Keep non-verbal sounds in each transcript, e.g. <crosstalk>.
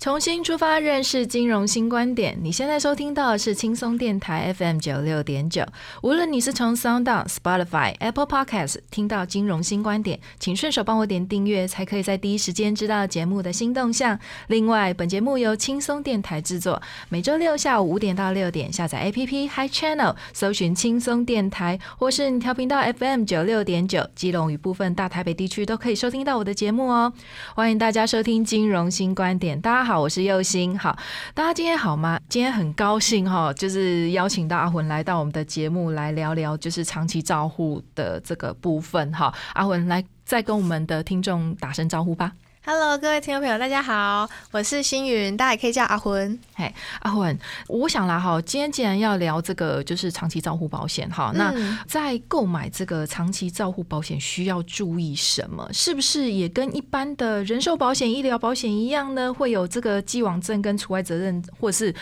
重新出发，认识金融新观点。你现在收听到的是轻松电台 FM 九六点九。无论你是从 Sound、Spotify、Apple Podcast 听到金融新观点，请顺手帮我点订阅，才可以在第一时间知道节目的新动向。另外，本节目由轻松电台制作，每周六下午五点到六点，下载 APP Hi Channel，搜寻轻松电台，或是你调频道 FM 九六点九，基隆与部分大台北地区都可以收听到我的节目哦。欢迎大家收听金融新观点，大家好。好，我是佑星。好，大家今天好吗？今天很高兴哈，就是邀请到阿魂来到我们的节目来聊聊，就是长期照护的这个部分哈。阿魂来再跟我们的听众打声招呼吧。Hello，各位听众朋友，大家好，我是星云，大家也可以叫阿魂。嘿，阿魂，我想啦哈，今天既然要聊这个就是长期照护保险哈，那在购买这个长期照护保险需要注意什么？是不是也跟一般的人寿保险、医疗保险一样呢？会有这个既往症跟除外责任，或是？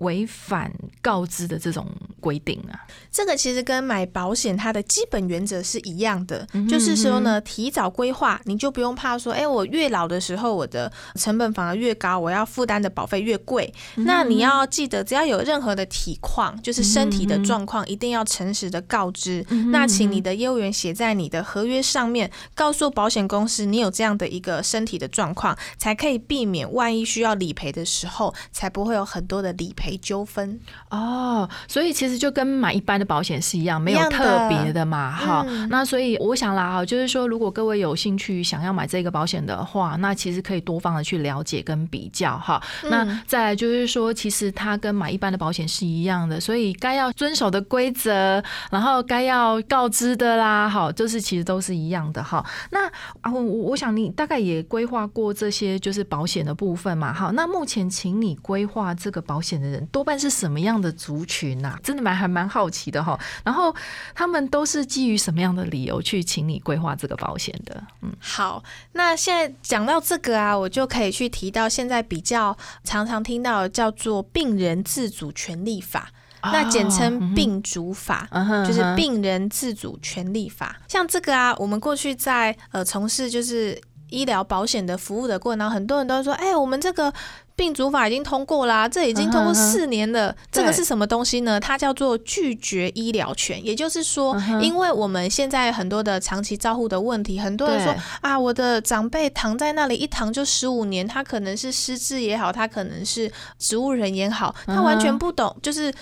违反告知的这种规定啊，这个其实跟买保险它的基本原则是一样的，就是说呢，提早规划，你就不用怕说，哎，我越老的时候，我的成本反而越高，我要负担的保费越贵。那你要记得，只要有任何的体况，就是身体的状况，一定要诚实的告知。那请你的业务员写在你的合约上面，告诉保险公司你有这样的一个身体的状况，才可以避免万一需要理赔的时候，才不会有很多的理赔。纠纷哦，所以其实就跟买一般的保险是一样，没有特别的嘛，哈。那所以我想啦，哈，就是说，如果各位有兴趣想要买这个保险的话，那其实可以多方的去了解跟比较，哈。那再来就是说，其实它跟买一般的保险是一样的，所以该要遵守的规则，然后该要告知的啦，好，就是其实都是一样的，哈。那啊，我我想你大概也规划过这些就是保险的部分嘛，哈。那目前请你规划这个保险的人。多半是什么样的族群呐？真的蛮还蛮好奇的哈。然后他们都是基于什么样的理由去请你规划这个保险的？嗯，好，那现在讲到这个啊，我就可以去提到现在比较常常听到叫做病人自主权利法，那简称病主法，就是病人自主权利法。像这个啊，我们过去在呃从事就是医疗保险的服务的过程当中，很多人都说，哎，我们这个。病主法已经通过啦，这已经通过四年了。这个是什么东西呢？它叫做拒绝医疗权。也就是说，因为我们现在很多的长期照护的问题，很多人说啊，我的长辈躺在那里一躺就十五年，他可能是失智也好，他可能是植物人也好，他完全不懂，就是。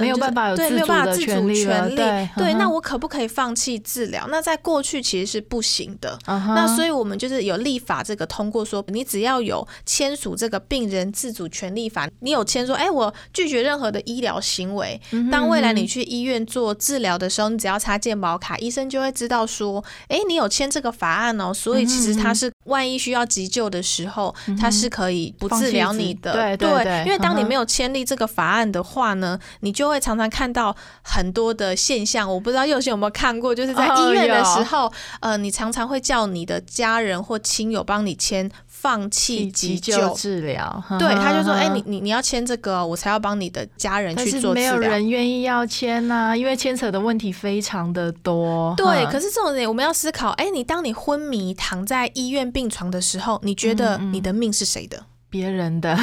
没有办法有办法自主的权利，对对，那我可不可以放弃治疗？那在过去其实是不行的。那所以我们就是有立法这个通过说，你只要有签署这个病人自主权利法，你有签说，哎，我拒绝任何的医疗行为。当未来你去医院做治疗的时候，你只要插健保卡，医生就会知道说，哎，你有签这个法案哦。所以其实他是万一需要急救的时候，他是可以不治疗你的。对对，因为当你没有签立这个法案的话呢，你就就会常常看到很多的现象，我不知道佑兴有没有看过，就是在医院的时候，呃，你常常会叫你的家人或亲友帮你签放弃急救治疗，对，他就说，哎，你你你要签这个，我才要帮你的家人去做治疗。没有人愿意要签呐，因为牵扯的问题非常的多。对，可是这种人我们要思考，哎，你当你昏迷躺在医院病床的时候，你觉得你的命是谁的？别人的，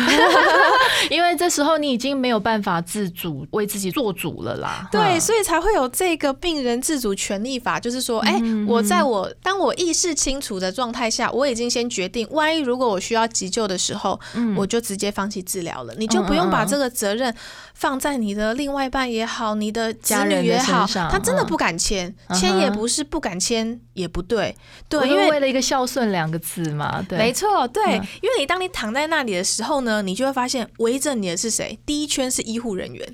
<laughs> 因为这时候你已经没有办法自主为自己做主了啦。对，所以才会有这个病人自主权利法，就是说，哎，我在我当我意识清楚的状态下，我已经先决定，万一如果我需要急救的时候，我就直接放弃治疗了，你就不用把这个责任放在你的另外一半也好，你的子女也好，他真的不敢签，签也不是不敢签，也不对，对，因为为了一个孝顺两个字嘛，对，没错，对，因为你当你躺在那。里的时候呢，你就会发现围着你的是谁？第一圈是医护人员，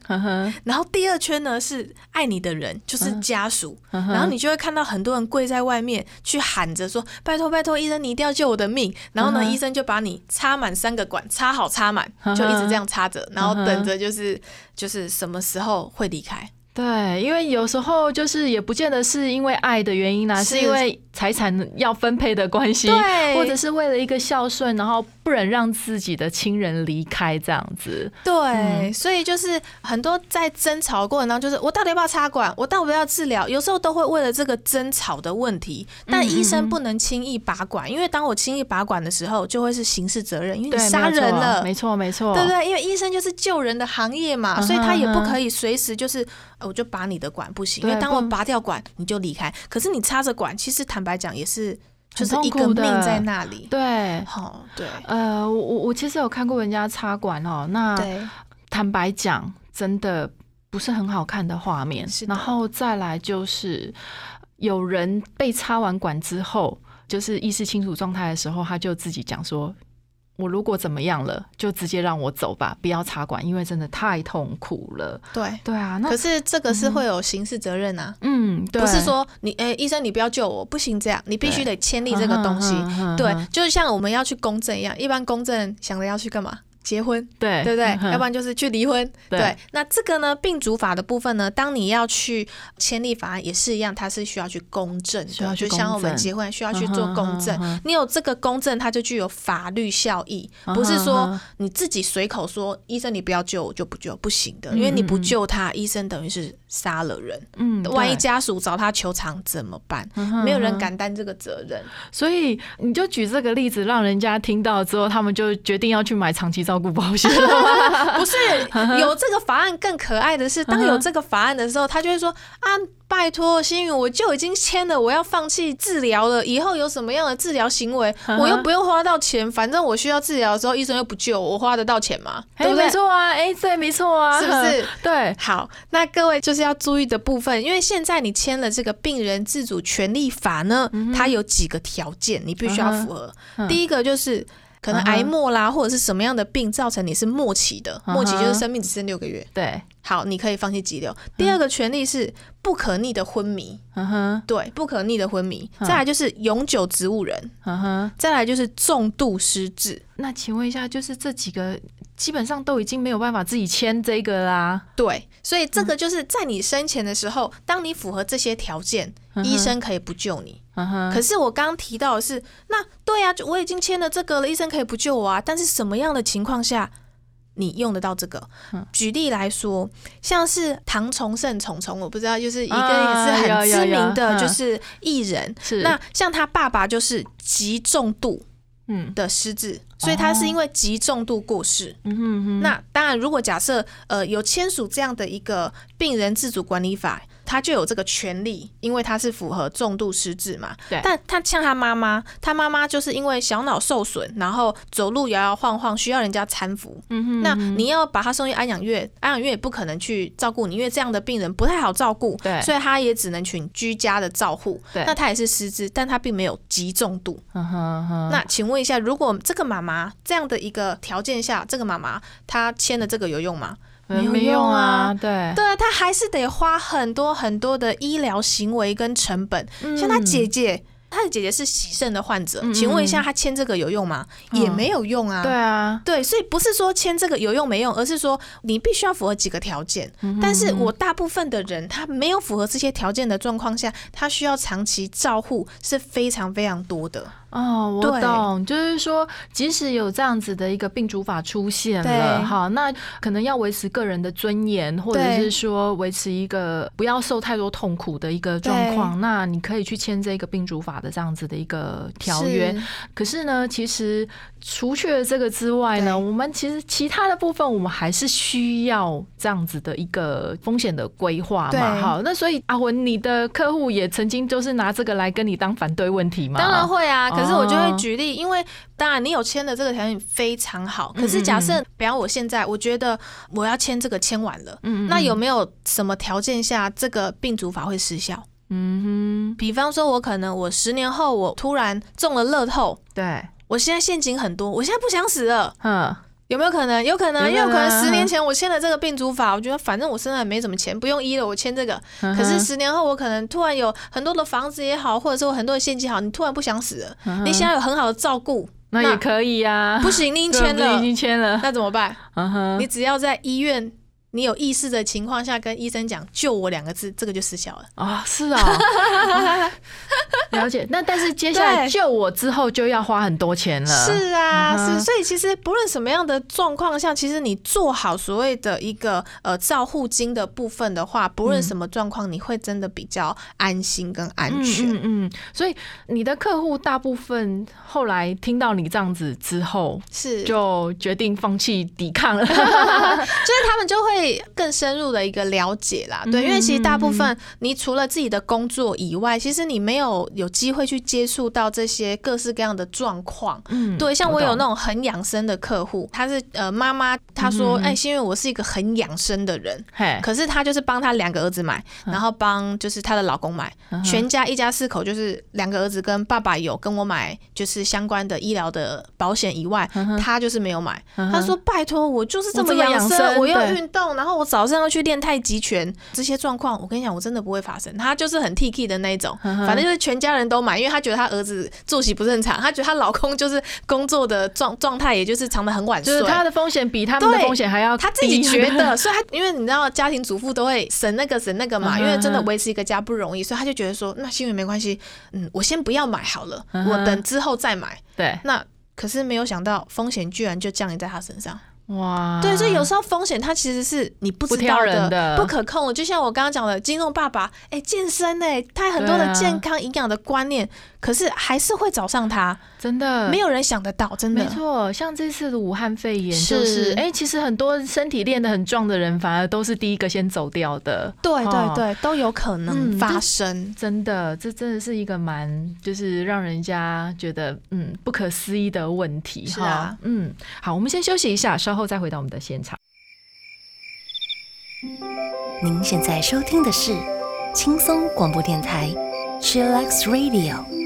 然后第二圈呢是爱你的人，就是家属。然后你就会看到很多人跪在外面去喊着说：“拜托拜托，医生你一定要救我的命！”然后呢，医生就把你插满三个管，插好插满，就一直这样插着，然后等着就是就是什么时候会离开。对，因为有时候就是也不见得是因为爱的原因啦，是因为财产要分配的关系，或者是为了一个孝顺，然后不忍让自己的亲人离开这样子。对，所以就是很多在争吵过程当中，就是我到底要不要插管，我到底要治疗，有时候都会为了这个争吵的问题，但医生不能轻易拔管，因为当我轻易拔管的时候，就会是刑事责任，因为你杀人了，没错没错，对不对？因为医生就是救人的行业嘛，所以他也不可以随时就是。我就拔你的管不行，因为当我拔掉管，你就离开。可是你插着管，其实坦白讲也是，就是一个命在那里。对，好，对。呃，我我其实有看过人家插管哦，那坦白讲，真的不是很好看的画面。然后再来就是有人被插完管之后，就是意识清楚状态的时候，他就自己讲说。我如果怎么样了，就直接让我走吧，不要插管，因为真的太痛苦了。对对啊，可是这个是会有刑事责任啊。嗯，不是说你诶，医生你不要救我，不行这样，你必须得签立这个东西。对，就是像我们要去公证一样，一般公证想着要去干嘛？结婚，对对不对？要不然就是去离婚。对，那这个呢，病主法的部分呢，当你要去签立法案也是一样，它是需要去公证的，就像我们结婚需要去做公证。你有这个公证，它就具有法律效益，不是说你自己随口说医生你不要救我就不救，不行的，因为你不救他，医生等于是杀了人。嗯，万一家属找他求偿怎么办？没有人敢担这个责任。所以你就举这个例子，让人家听到之后，他们就决定要去买长期照。顾保险 <laughs> 不是有这个法案更可爱的是，当有这个法案的时候，他就会说啊，拜托，星宇，我就已经签了，我要放弃治疗了。以后有什么样的治疗行为，我又不用花到钱，反正我需要治疗的时候，医生又不救我，花得到钱吗？对不对？没错啊，哎，对，没错啊，是不是？<laughs> 对，好，那各位就是要注意的部分，因为现在你签了这个病人自主权利法呢，它有几个条件，你必须要符合。第一个就是。可能癌末啦，或者是什么样的病造成你是末期的？末期就是生命只剩六个月。对，好，你可以放弃急流。第二个权利是不可逆的昏迷。嗯哼，对，不可逆的昏迷。再来就是永久植物人。嗯哼，再来就是重度失智。那请问一下，就是这几个基本上都已经没有办法自己签这个啦。对，所以这个就是在你生前的时候，当你符合这些条件，医生可以不救你。可是我刚刚提到的是，那对啊，我已经签了这个了，医生可以不救我啊。但是什么样的情况下你用得到这个？举例来说，像是唐崇盛虫虫，我不知道，就是一个也是很知名的，就是艺人。那像他爸爸就是极重度嗯的失智，所以他是因为极重度过世。嗯哼那当然，如果假设呃有签署这样的一个病人自主管理法。他就有这个权利，因为他是符合重度失智嘛。对。但他像他妈妈，他妈妈就是因为小脑受损，然后走路摇摇晃晃，需要人家搀扶。嗯哼。那你要把他送去安养院，安养院也不可能去照顾你，因为这样的病人不太好照顾。对。所以他也只能请居家的照护。对。那他也是失智，但他并没有极重度。嗯哼。那请问一下，如果这个妈妈这样的一个条件下，这个妈妈她签的这个有用吗？没有用啊，对对，他还是得花很多很多的医疗行为跟成本。像他姐姐，他的姐姐是喜肾的患者，请问一下，他签这个有用吗？也没有用啊。对啊，对，所以不是说签这个有用没用，而是说你必须要符合几个条件。但是我大部分的人，他没有符合这些条件的状况下，他需要长期照护是非常非常多的。哦，我懂，就是说，即使有这样子的一个病主法出现了，好，那可能要维持个人的尊严，或者是说维持一个不要受太多痛苦的一个状况，那你可以去签这个病主法的这样子的一个条约。可是呢，其实除去了这个之外呢，我们其实其他的部分，我们还是需要这样子的一个风险的规划嘛。好，那所以阿文，你的客户也曾经就是拿这个来跟你当反对问题吗？当然会啊，可是我就会举例，因为当然你有签的这个条件非常好，可是假设比方我现在我觉得我要签这个签完了，嗯那有没有什么条件下这个病主法会失效？嗯哼，比方说我可能我十年后我突然中了乐透，对。我现在现金很多，我现在不想死了。嗯，有没有可能？有可能，因为可能十年前我签了这个病主法，我觉得反正我身上也没什么钱，不用医了，我签这个。可是十年后我可能突然有很多的房子也好，或者是我很多的现金好，你突然不想死了，你现在有很好的照顾，那也可以呀。不行，你已经签了，已经签了，那怎么办？你只要在医院。你有意识的情况下跟医生讲“救我”两个字，这个就失效了啊！是啊，<laughs> 了解。那但是接下来救我之后就要花很多钱了。是啊，是。所以其实不论什么样的状况下，其实你做好所谓的一个呃照护金的部分的话，不论什么状况，你会真的比较安心跟安全。嗯嗯。所以你的客户大部分后来听到你这样子之后，是就决定放弃抵抗了 <laughs> <laughs> 就是他们就。会更深入的一个了解啦，对，因为其实大部分你除了自己的工作以外，其实你没有有机会去接触到这些各式各样的状况。嗯，对，像我有那种很养生的客户，他是呃妈妈，她说，哎，是因为我是一个很养生的人，可是他就是帮他两个儿子买，然后帮就是他的老公买，全家一家四口就是两个儿子跟爸爸有跟我买就是相关的医疗的保险以外，他就是没有买。他说，拜托，我就是这么养生，我要运动。然后我早上要去练太极拳，这些状况我跟你讲，我真的不会发生。他就是很 T K 的那一种，反正就是全家人都买，因为她觉得她儿子作息不正常，她觉得她老公就是工作的状状态，也就是藏的很晚睡，就是他的风险比他们的风险还要她自己觉得，所以她因为你知道家庭主妇都会省那个省那个嘛，<laughs> 因为真的维持一个家不容易，所以她就觉得说，那新闻没关系，嗯，我先不要买好了，我等之后再买。对，那可是没有想到风险居然就降临在他身上。哇，对，所以有时候风险它其实是你不知道的、不可控的。就像我刚刚讲的，金融爸爸，哎，健身哎，他很多的健康营养的观念。可是还是会找上他，真的没有人想得到，真的没错。像这次的武汉肺炎，就是哎，其实很多身体练得很壮的人，反而都是第一个先走掉的。对对对，都有可能发生。真的，这真的是一个蛮就是让人家觉得嗯不可思议的问题。是啊，嗯，好，我们先休息一下，稍后再回到我们的现场。您现在收听的是轻松广播电台，Chillax Radio。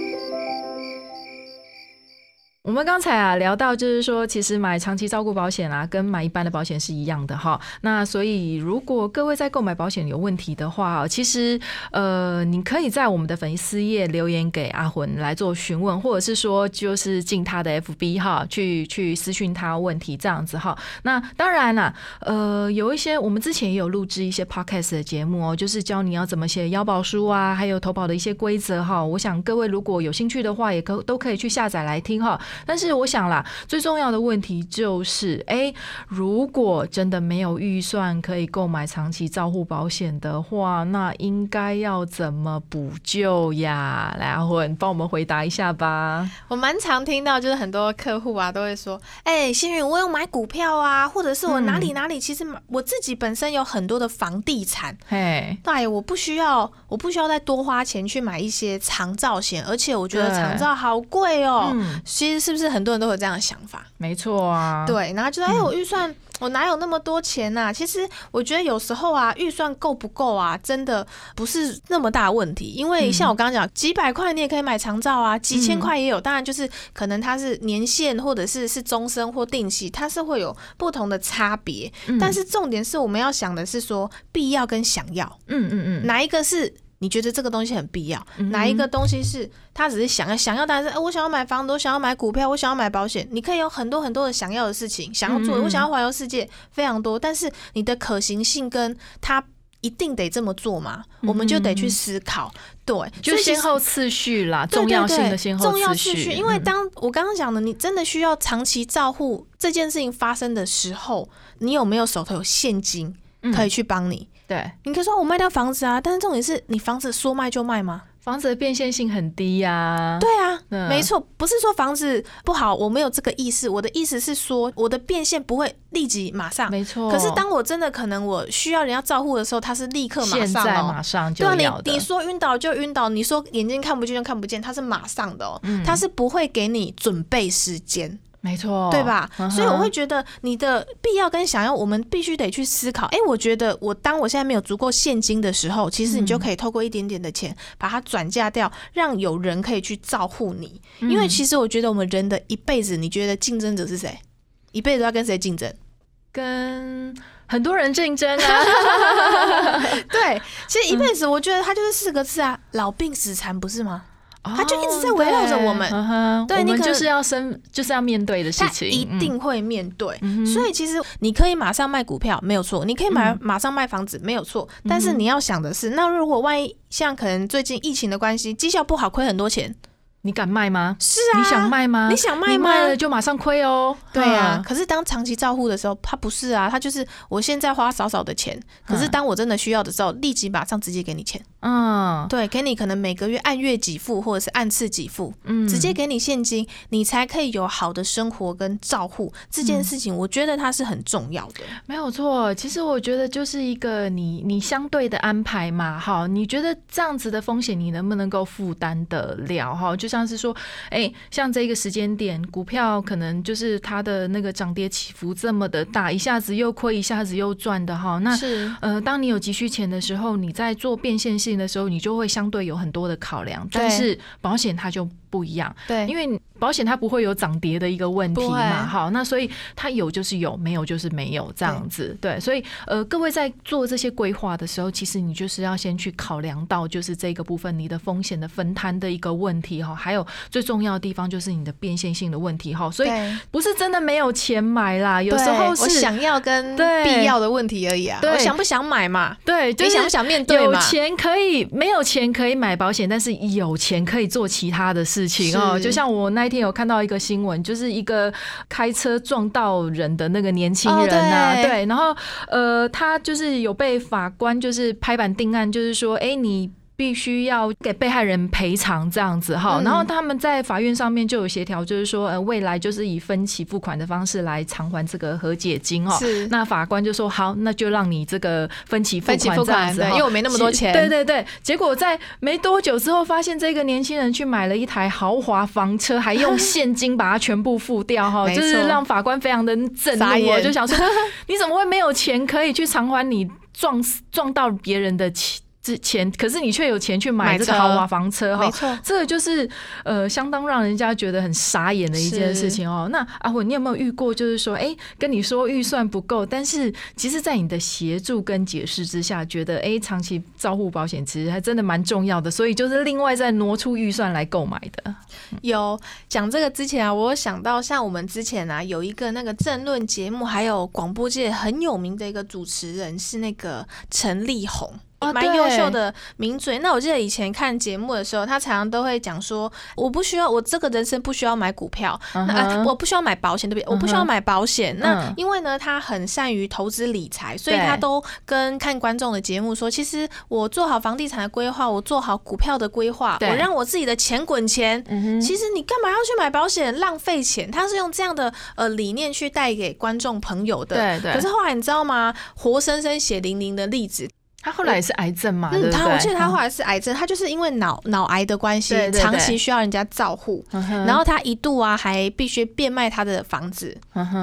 我们刚才啊聊到，就是说，其实买长期照顾保险啊，跟买一般的保险是一样的哈。那所以，如果各位在购买保险有问题的话，其实呃，你可以在我们的粉丝页留言给阿魂来做询问，或者是说，就是进他的 FB 哈，去去私讯他问题这样子哈。那当然啦，呃，有一些我们之前也有录制一些 Podcast 的节目哦，就是教你要怎么写腰保书啊，还有投保的一些规则哈。我想各位如果有兴趣的话，也可都可以去下载来听哈。但是我想啦，最重要的问题就是，哎，如果真的没有预算可以购买长期照护保险的话，那应该要怎么补救呀？来，阿混，帮我们回答一下吧。我蛮常听到，就是很多客户啊都会说，哎，幸运，我有买股票啊，或者是我哪里哪里，其实我自己本身有很多的房地产，嘿，对，我不需要，我不需要再多花钱去买一些长照险，而且我觉得长照好贵哦，其实是。不是很多人都有这样的想法？没错啊，对，然后觉得哎，我预算我哪有那么多钱呐？其实我觉得有时候啊，预算够不够啊，真的不是那么大问题。因为像我刚刚讲，几百块你也可以买长照啊，几千块也有。当然就是可能它是年限或者是是终身或定期，它是会有不同的差别。但是重点是我们要想的是说必要跟想要，嗯嗯嗯，哪一个是？你觉得这个东西很必要？哪一个东西是他只是想要想要？但是，哎，我想要买房子，我想要买股票，我想要买保险。你可以有很多很多的想要的事情，想要做。我想要环游世界，非常多。但是你的可行性跟他一定得这么做吗？我们就得去思考。对，就先后次序啦，重要性的先后次序。因为当我刚刚讲的，你真的需要长期照护这件事情发生的时候，你有没有手头有现金可以去帮你？对，你可以说我卖掉房子啊，但是重点是你房子说卖就卖吗？房子的变现性很低呀。对啊，没错，不是说房子不好，我没有这个意思。我的意思是说，我的变现不会立即马上。没错。可是当我真的可能我需要人家照护的时候，他是立刻马上哦，马上就对啊，你你说晕倒就晕倒，你说眼睛看不见就看不见，他是马上的哦，他是不会给你准备时间。没错，对吧？所以我会觉得你的必要跟想要，我们必须得去思考。哎，我觉得我当我现在没有足够现金的时候，其实你就可以透过一点点的钱把它转嫁掉，让有人可以去照顾你。因为其实我觉得我们人的一辈子，你觉得竞争者是谁？一辈子要跟谁竞争？跟很多人竞争啊。<laughs> 对，其实一辈子，我觉得它就是四个字啊：老病死残，不是吗？他就一直在围绕着我们，对，我们就是要生，就是要面对的事情，一定会面对。所以其实你可以马上卖股票，没有错；你可以买马上卖房子，没有错。但是你要想的是，那如果万一像可能最近疫情的关系，绩效不好，亏很多钱。你敢卖吗？是啊，你想卖吗？你想卖吗？卖了就马上亏哦。对啊，可是当长期照护的时候，他不是啊，他就是我现在花少少的钱，可是当我真的需要的时候，立即马上直接给你钱。嗯，对，给你可能每个月按月给付或者是按次给付，嗯，直接给你现金，你才可以有好的生活跟照护。这件事情，我觉得它是很重要的。没有错，其实我觉得就是一个你你相对的安排嘛，哈，你觉得这样子的风险你能不能够负担得了？哈，就。像是说，哎，像这个时间点，股票可能就是它的那个涨跌起伏这么的大，一下子又亏，一下子又赚的哈。那是呃，当你有急需钱的时候，你在做变现性的时候，你就会相对有很多的考量。但是保险它就不一样，对，因为。保险它不会有涨跌的一个问题嘛？好，那所以它有就是有，没有就是没有这样子。对，所以呃，各位在做这些规划的时候，其实你就是要先去考量到就是这个部分你的风险的分摊的一个问题哈。还有最重要的地方就是你的变现性的问题哈。所以不是真的没有钱买啦，有时候是想要跟必要的问题而已啊。我想不想买嘛？对，你想不想面对有钱可以，没有钱可以买保险，但是有钱可以做其他的事情哦。就像我那一。天有看到一个新闻，就是一个开车撞到人的那个年轻人呐，对，然后呃，他就是有被法官就是拍板定案，就是说，哎，你。必须要给被害人赔偿这样子哈，然后他们在法院上面就有协调，就是说呃未来就是以分期付款的方式来偿还这个和解金哦。是，那法官就说好，那就让你这个分期付款这样子，因为我没那么多钱。对对对，结果在没多久之后，发现这个年轻人去买了一台豪华房车，还用现金把它全部付掉哈，<laughs> 就是让法官非常的震怒，就想说 <laughs> 你怎么会没有钱可以去偿还你撞撞到别人的钱？之前，可是你却有钱去买这个豪华房车哈，没错，这个就是呃，相当让人家觉得很傻眼的一件事情哦。那阿虎，你有没有遇过，就是说，哎，跟你说预算不够，但是其实，在你的协助跟解释之下，觉得哎，长期照护保险其实还真的蛮重要的，所以就是另外再挪出预算来购买的。有讲这个之前啊，我有想到像我们之前啊，有一个那个政论节目，还有广播界很有名的一个主持人是那个陈立宏。蛮优秀的名嘴。那我记得以前看节目的时候，他常常都会讲说：“我不需要，我这个人生不需要买股票，啊，我不需要买保险，对不对？我不需要买保险。那因为呢，他很善于投资理财，所以他都跟看观众的节目说：其实我做好房地产的规划，我做好股票的规划，我让我自己的钱滚钱。其实你干嘛要去买保险，浪费钱？他是用这样的呃理念去带给观众朋友的。对对。可是后来你知道吗？活生生血淋淋的例子。他后来也是癌症嘛？嗯，他我记得他后来是癌症，他就是因为脑脑癌的关系，长期需要人家照护，然后他一度啊还必须变卖他的房子，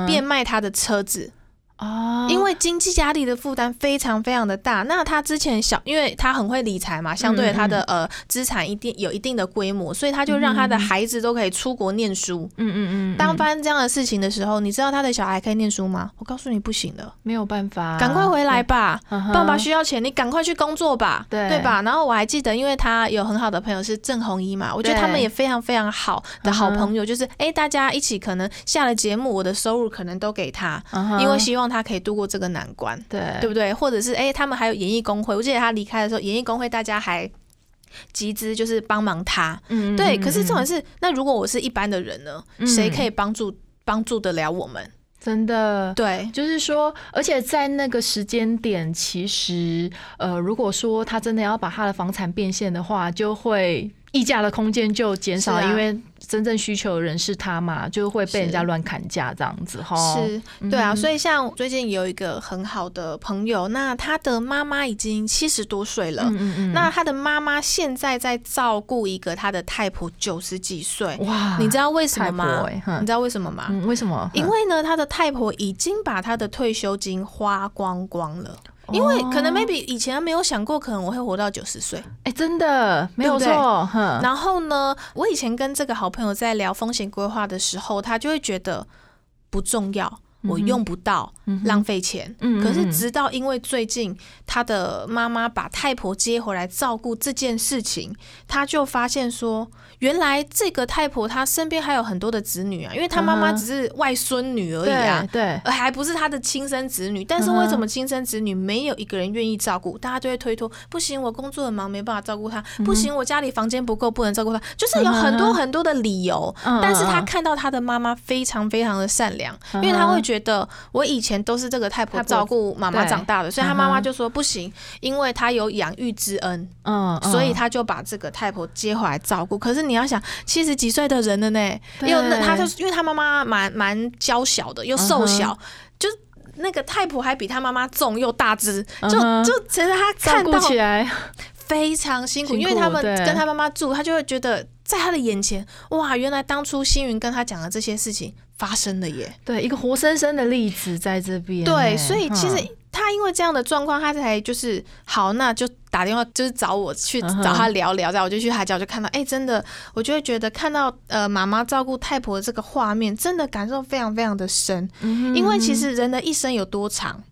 变卖他的车子。哦，因为经济压力的负担非常非常的大。那他之前小，因为他很会理财嘛，相对他的呃资产一定有一定的规模，所以他就让他的孩子都可以出国念书。嗯嗯嗯。当发生这样的事情的时候，你知道他的小孩可以念书吗？我告诉你不行的，没有办法。赶快回来吧，爸爸需要钱，你赶快去工作吧，对对吧？然后我还记得，因为他有很好的朋友是郑红一嘛，我觉得他们也非常非常好的好朋友，就是哎，大家一起可能下了节目，我的收入可能都给他，因为希望。他可以度过这个难关，对对不对？或者是哎，他们还有演艺工会，我记得他离开的时候，演艺工会大家还集资，就是帮忙他。嗯，对。可是重点是，那如果我是一般的人呢？谁可以帮助帮助得了我们？真的，对，就是说，而且在那个时间点，其实，呃，如果说他真的要把他的房产变现的话，就会。溢价的空间就减少，因为真正需求的人是他嘛，就会被人家乱砍价这样子哈。是，对啊，所以像最近有一个很好的朋友，那他的妈妈已经七十多岁了，嗯嗯那他的妈妈现在在照顾一个他的太婆九十几岁，哇，你知道为什么吗？你知道为什么吗？为什么？因为呢，他的太婆已经把他的退休金花光光了。因为可能 maybe 以前没有想过，可能我会活到九十岁。哎，真的没有错。然后呢，我以前跟这个好朋友在聊风险规划的时候，他就会觉得不重要，我用不到，浪费钱。可是直到因为最近他的妈妈把太婆接回来照顾这件事情，他就发现说。原来这个太婆她身边还有很多的子女啊，因为她妈妈只是外孙女而已啊，对，还不是她的亲生子女。但是为什么亲生子女没有一个人愿意照顾？大家就会推脱，不行，我工作很忙，没办法照顾她；不行，我家里房间不够，不能照顾她。就是有很多很多的理由。但是他看到他的妈妈非常非常的善良，因为他会觉得我以前都是这个太婆照顾妈妈长大的，所以他妈妈就说不行，因为她有养育之恩，嗯，所以他就把这个太婆接回来照顾。可是。你要想七十几岁的人了呢，又那他就因为他妈妈蛮蛮娇小的，又瘦小，就那个太婆还比他妈妈重又大只，就就其实他看到起来。非常辛苦，因为他们跟他妈妈住，他就会觉得在他的眼前，哇，原来当初星云跟他讲的这些事情发生了耶，对，一个活生生的例子在这边，对，所以其实。他因为这样的状况，他才就是好，那就打电话就是找我去找他聊聊，然后我就去他家，我就看到，哎，真的，我就会觉得看到呃妈妈照顾太婆的这个画面，真的感受非常非常的深，因为其实人的一生有多长，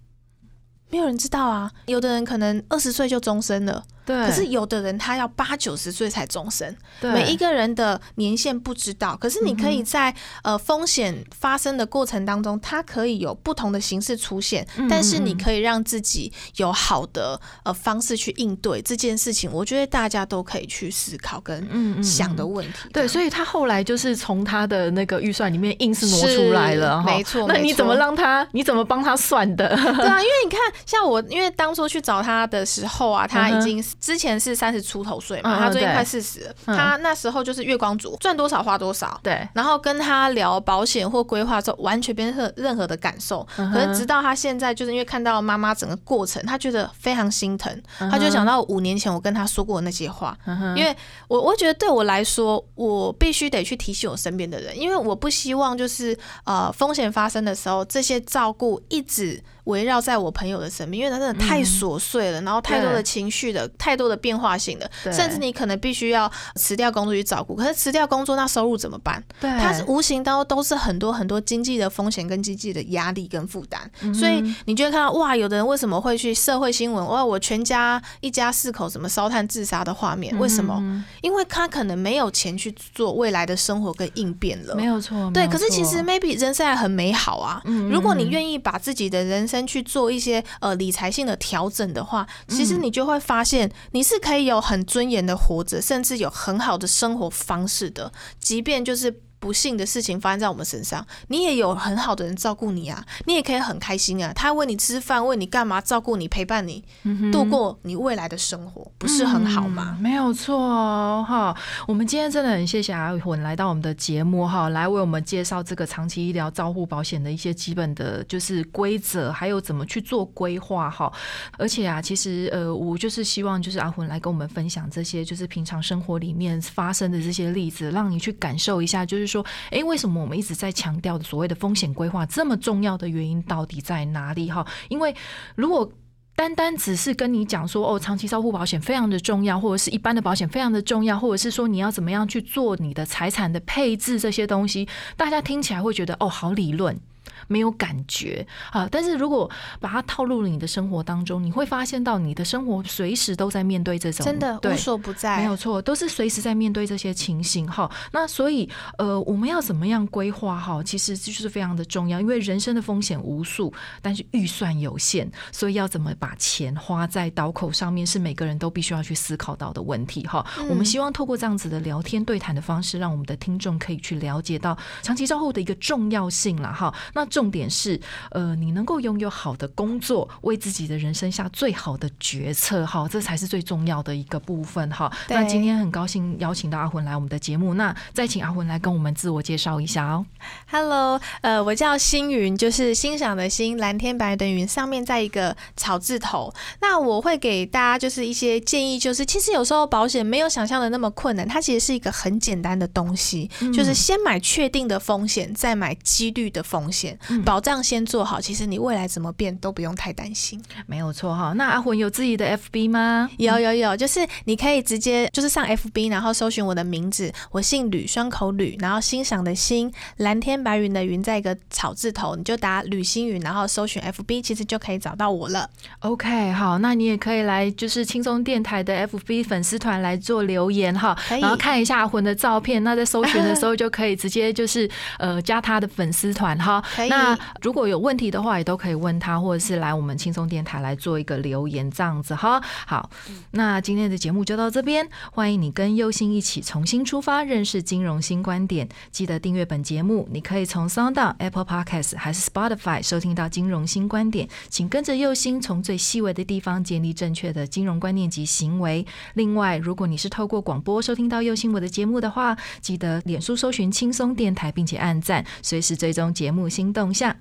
没有人知道啊，有的人可能二十岁就终身了。对，可是有的人他要八九十岁才终身，每一个人的年限不知道。可是你可以在呃风险发生的过程当中，它可以有不同的形式出现，但是你可以让自己有好的呃方式去应对这件事情。我觉得大家都可以去思考跟想的问题。对，所以他后来就是从他的那个预算里面硬是挪出来了，没错。那你怎么让他？你怎么帮他算的？<laughs> 对啊，因为你看，像我，因为当初去找他的时候啊，他已经。之前是三十出头岁嘛，他最近快四十了。他那时候就是月光族，赚多少花多少。对，然后跟他聊保险或规划之后，完全没任任何的感受。可是直到他现在，就是因为看到妈妈整个过程，他觉得非常心疼。他就想到五年前我跟他说过的那些话，因为我我觉得对我来说，我必须得去提醒我身边的人，因为我不希望就是呃风险发生的时候，这些照顾一直。围绕在我朋友的身边，因为他真的太琐碎了，然后太多的情绪的，太多的变化性的，甚至你可能必须要辞掉工作去照顾。可是辞掉工作，那收入怎么办？对，它是无形当中都是很多很多经济的风险跟经济的压力跟负担。所以你就会看到，哇，有的人为什么会去社会新闻？哇，我全家一家四口什么烧炭自杀的画面？为什么？因为他可能没有钱去做未来的生活跟应变了。没有错，对。可是其实 maybe 人生还很美好啊。如果你愿意把自己的人生去做一些呃理财性的调整的话，其实你就会发现你是可以有很尊严的活着，甚至有很好的生活方式的，即便就是。不幸的事情发生在我们身上，你也有很好的人照顾你啊，你也可以很开心啊。他为你吃饭，为你干嘛？照顾你，陪伴你，度过你未来的生活，不是很好吗？没有错哈。我们今天真的很谢谢阿混来到我们的节目哈，来为我们介绍这个长期医疗照护保险的一些基本的就是规则，还有怎么去做规划哈。而且啊，其实呃，我就是希望就是阿混来跟我们分享这些，就是平常生活里面发生的这些例子，让你去感受一下，就是。说，哎，为什么我们一直在强调的所谓的风险规划这么重要的原因到底在哪里？哈，因为如果单单只是跟你讲说，哦，长期照护保险非常的重要，或者是一般的保险非常的重要，或者是说你要怎么样去做你的财产的配置这些东西，大家听起来会觉得，哦，好理论。没有感觉啊！但是如果把它套入了你的生活当中，你会发现到你的生活随时都在面对这种真的无所不在，没有错，都是随时在面对这些情形哈。那所以呃，我们要怎么样规划哈？其实就是非常的重要，因为人生的风险无数，但是预算有限，所以要怎么把钱花在刀口上面，是每个人都必须要去思考到的问题哈。我们希望透过这样子的聊天对谈的方式，让我们的听众可以去了解到长期照护的一个重要性了哈。那重点是，呃，你能够拥有好的工作，为自己的人生下最好的决策，哈，这才是最重要的一个部分，哈。那今天很高兴邀请到阿魂来我们的节目，那再请阿魂来跟我们自我介绍一下哦。Hello，呃，我叫星云，就是欣赏的星，蓝天白的云，上面在一个草字头。那我会给大家就是一些建议，就是其实有时候保险没有想象的那么困难，它其实是一个很简单的东西，就是先买确定的风险，再买几率的风险，保障先做好，其实你未来怎么变都不用太担心。没有错哈。那阿魂有自己的 FB 吗？有有有，就是你可以直接就是上 FB，然后搜寻我的名字，我姓吕，双口吕，然后欣赏的欣，蓝天白云的云，在一个草字头，你就打吕星云，然后搜寻 FB，其实就可以找到我了。OK，好，那你也可以来就是轻松电台的 FB 粉丝团来做留言哈，然后看一下阿魂的照片，那在搜寻的时候就可以直接就是呃加他的粉丝团哈。那如果有问题的话，也都可以问他，或者是来我们轻松电台来做一个留言这样子哈。好，那今天的节目就到这边，欢迎你跟佑星一起重新出发，认识金融新观点。记得订阅本节目，你可以从 Sound、Apple Podcast 还是 Spotify 收听到金融新观点，请跟着右星从最细微的地方建立正确的金融观念及行为。另外，如果你是透过广播收听到右星我的节目的话，记得脸书搜寻轻松电台，并且按赞，随时追踪节目新动向。